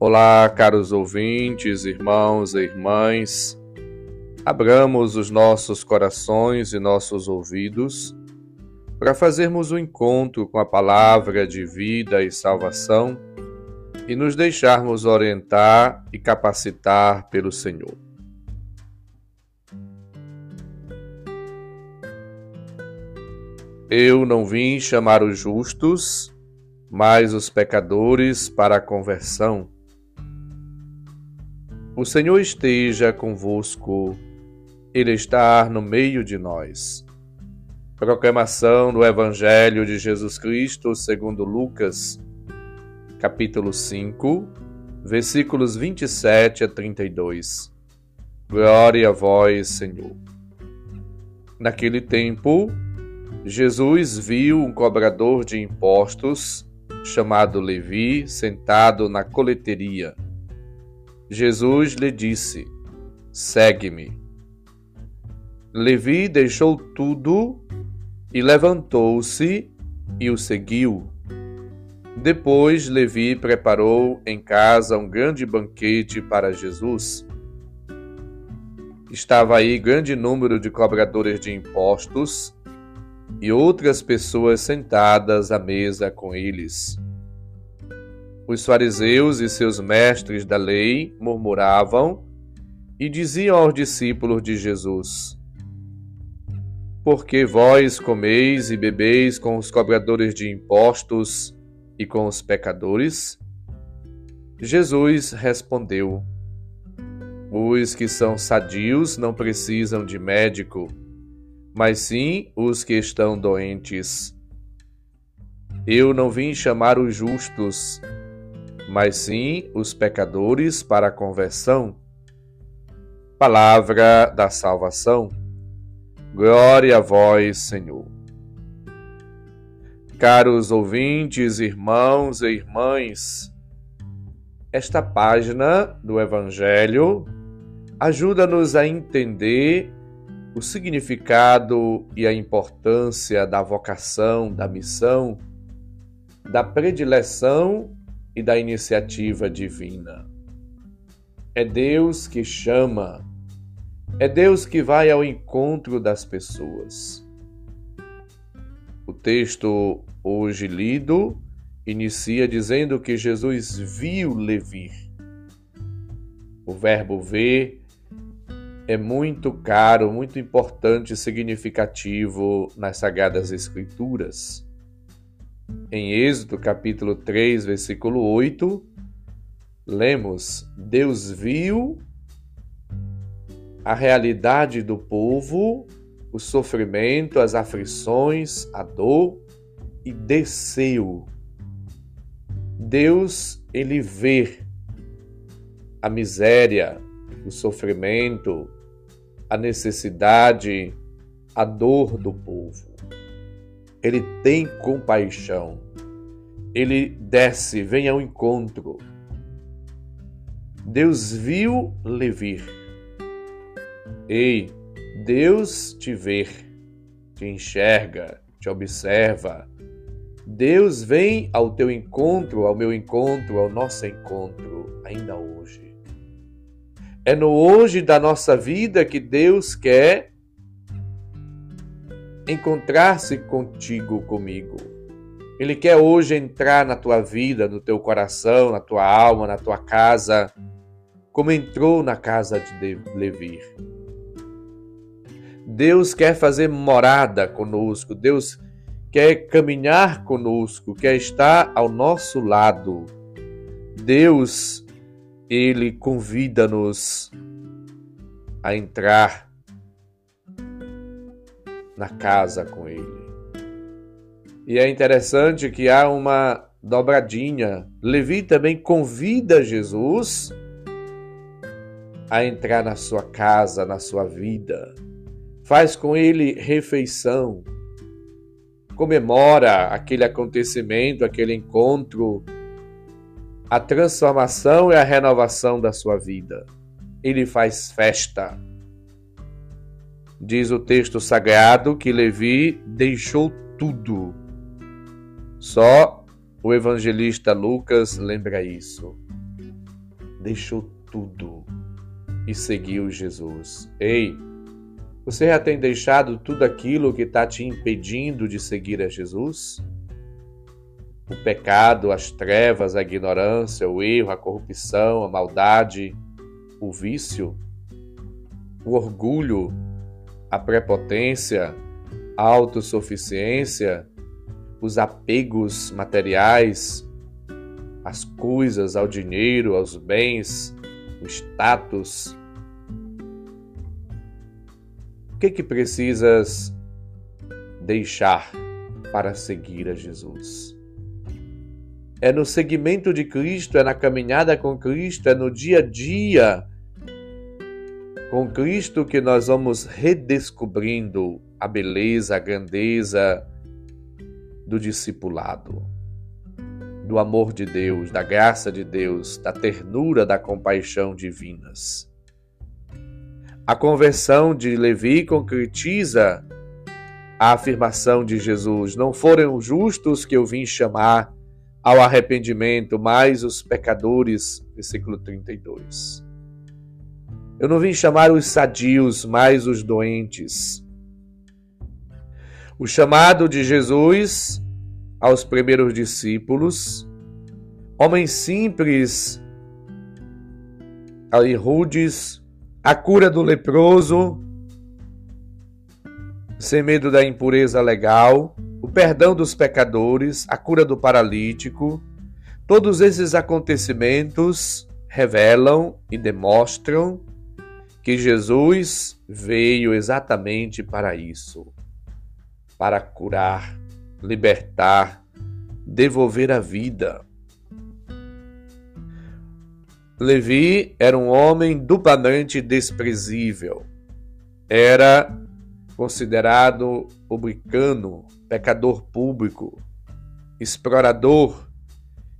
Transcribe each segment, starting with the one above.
Olá, caros ouvintes, irmãos e irmãs. Abramos os nossos corações e nossos ouvidos para fazermos o um encontro com a palavra de vida e salvação e nos deixarmos orientar e capacitar pelo Senhor. Eu não vim chamar os justos, mas os pecadores para a conversão. O Senhor esteja convosco, Ele está no meio de nós. Proclamação do Evangelho de Jesus Cristo segundo Lucas, capítulo 5, versículos 27 a 32. Glória a vós, Senhor. Naquele tempo, Jesus viu um cobrador de impostos, chamado Levi, sentado na coleteria Jesus lhe disse: Segue-me. Levi deixou tudo e levantou-se e o seguiu. Depois, Levi preparou em casa um grande banquete para Jesus. Estava aí grande número de cobradores de impostos e outras pessoas sentadas à mesa com eles. Os fariseus e seus mestres da lei murmuravam e diziam aos discípulos de Jesus: Porque vós comeis e bebeis com os cobradores de impostos e com os pecadores? Jesus respondeu: Os que são sadios não precisam de médico, mas sim os que estão doentes. Eu não vim chamar os justos, mas sim os pecadores para a conversão. Palavra da salvação. Glória a vós, Senhor. Caros ouvintes, irmãos e irmãs, esta página do Evangelho ajuda-nos a entender o significado e a importância da vocação, da missão, da predileção e da iniciativa divina. É Deus que chama, é Deus que vai ao encontro das pessoas. O texto hoje lido inicia dizendo que Jesus viu Levi. O verbo ver é muito caro, muito importante e significativo nas Sagradas Escrituras. Em Êxodo capítulo 3, versículo 8, lemos: Deus viu a realidade do povo, o sofrimento, as aflições, a dor e desceu. Deus, ele vê a miséria, o sofrimento, a necessidade, a dor do povo ele tem compaixão. Ele desce, vem ao encontro. Deus viu Levi. Ei, Deus te vê, te enxerga, te observa. Deus vem ao teu encontro, ao meu encontro, ao nosso encontro, ainda hoje. É no hoje da nossa vida que Deus quer encontrar-se contigo, comigo. Ele quer hoje entrar na tua vida, no teu coração, na tua alma, na tua casa, como entrou na casa de Levi. Deus quer fazer morada conosco, Deus quer caminhar conosco, quer estar ao nosso lado. Deus, ele convida-nos a entrar na casa com ele. E é interessante que há uma dobradinha. Levi também convida Jesus a entrar na sua casa, na sua vida. Faz com ele refeição. Comemora aquele acontecimento, aquele encontro, a transformação e a renovação da sua vida. Ele faz festa. Diz o texto sagrado que Levi deixou tudo. Só o evangelista Lucas lembra isso. deixou tudo e seguiu Jesus. Ei, você já tem deixado tudo aquilo que está te impedindo de seguir a Jesus? O pecado, as trevas, a ignorância, o erro, a corrupção, a maldade, o vício, o orgulho, a prepotência, a autossuficiência, os apegos materiais, as coisas, ao dinheiro, aos bens, o status. O que que precisas deixar para seguir a Jesus? É no seguimento de Cristo, é na caminhada com Cristo, é no dia a dia com Cristo que nós vamos redescobrindo a beleza, a grandeza do discipulado do amor de Deus, da graça de Deus, da ternura, da compaixão divinas. A conversão de Levi concretiza a afirmação de Jesus: Não foram justos que eu vim chamar ao arrependimento, mas os pecadores. Versículo 32. Eu não vim chamar os sadios, mas os doentes. O chamado de Jesus aos primeiros discípulos, homens simples e rudes, a cura do leproso, sem medo da impureza legal, o perdão dos pecadores, a cura do paralítico, todos esses acontecimentos revelam e demonstram que Jesus veio exatamente para isso para curar libertar, devolver a vida. Levi era um homem duplamente desprezível. Era considerado publicano, pecador público, explorador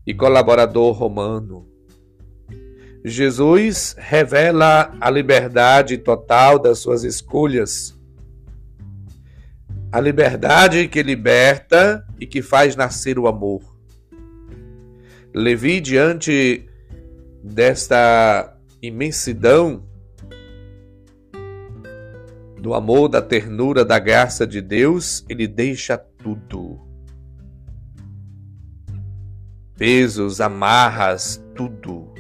e colaborador romano. Jesus revela a liberdade total das suas escolhas a liberdade que liberta e que faz nascer o amor. Levi, diante desta imensidão do amor, da ternura, da graça de Deus, ele deixa tudo. Pesos, amarras, tudo.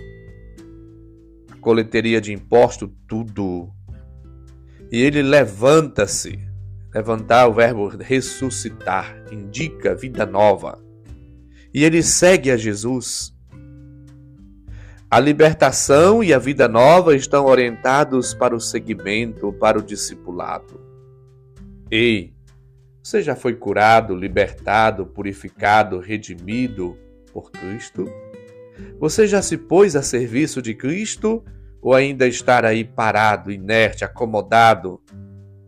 Coleteria de imposto, tudo. E ele levanta-se Levantar, o verbo ressuscitar, indica vida nova. E ele segue a Jesus. A libertação e a vida nova estão orientados para o seguimento, para o discipulado. Ei, você já foi curado, libertado, purificado, redimido por Cristo? Você já se pôs a serviço de Cristo ou ainda estar aí parado, inerte, acomodado,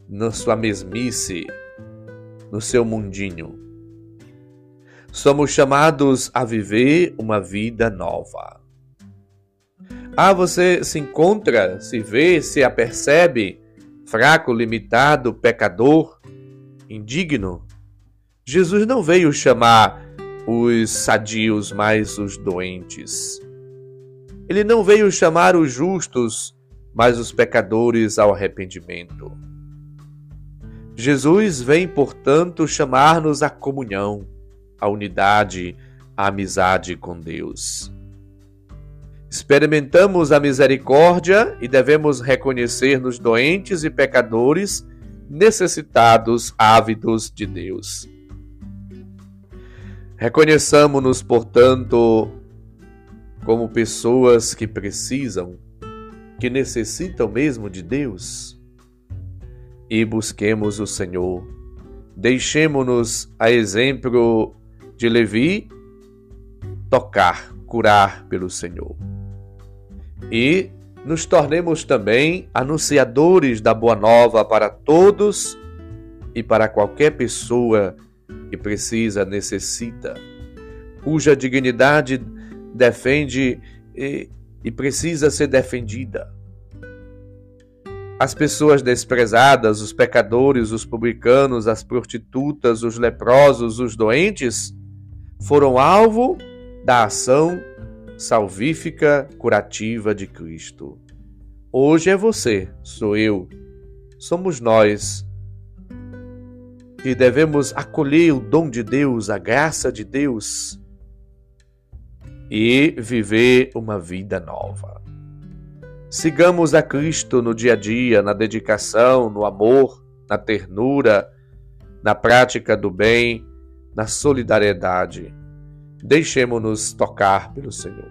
na sua mesmice, no seu mundinho. Somos chamados a viver uma vida nova. Ah, você se encontra, se vê, se apercebe fraco, limitado, pecador, indigno? Jesus não veio chamar os sadios, mas os doentes. Ele não veio chamar os justos, mas os pecadores ao arrependimento. Jesus vem, portanto, chamar-nos à comunhão, à unidade, à amizade com Deus. Experimentamos a misericórdia e devemos reconhecer-nos doentes e pecadores, necessitados, ávidos de Deus. Reconheçamos-nos, portanto, como pessoas que precisam, que necessitam mesmo de Deus e busquemos o Senhor. Deixemos-nos, a exemplo de Levi, tocar, curar pelo Senhor. E nos tornemos também anunciadores da boa nova para todos e para qualquer pessoa que precisa, necessita, cuja dignidade defende e, e precisa ser defendida. As pessoas desprezadas, os pecadores, os publicanos, as prostitutas, os leprosos, os doentes, foram alvo da ação salvífica, curativa de Cristo. Hoje é você, sou eu, somos nós que devemos acolher o dom de Deus, a graça de Deus e viver uma vida nova. Sigamos a Cristo no dia a dia, na dedicação, no amor, na ternura, na prática do bem, na solidariedade. Deixemos-nos tocar pelo Senhor.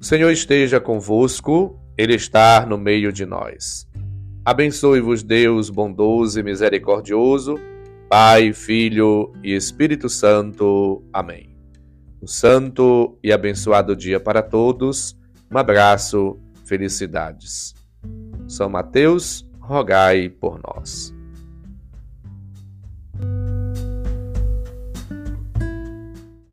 O Senhor esteja convosco, Ele está no meio de nós. Abençoe-vos, Deus bondoso e misericordioso, Pai, Filho e Espírito Santo. Amém. Um santo e abençoado dia para todos. Um abraço, felicidades. São Mateus, rogai por nós.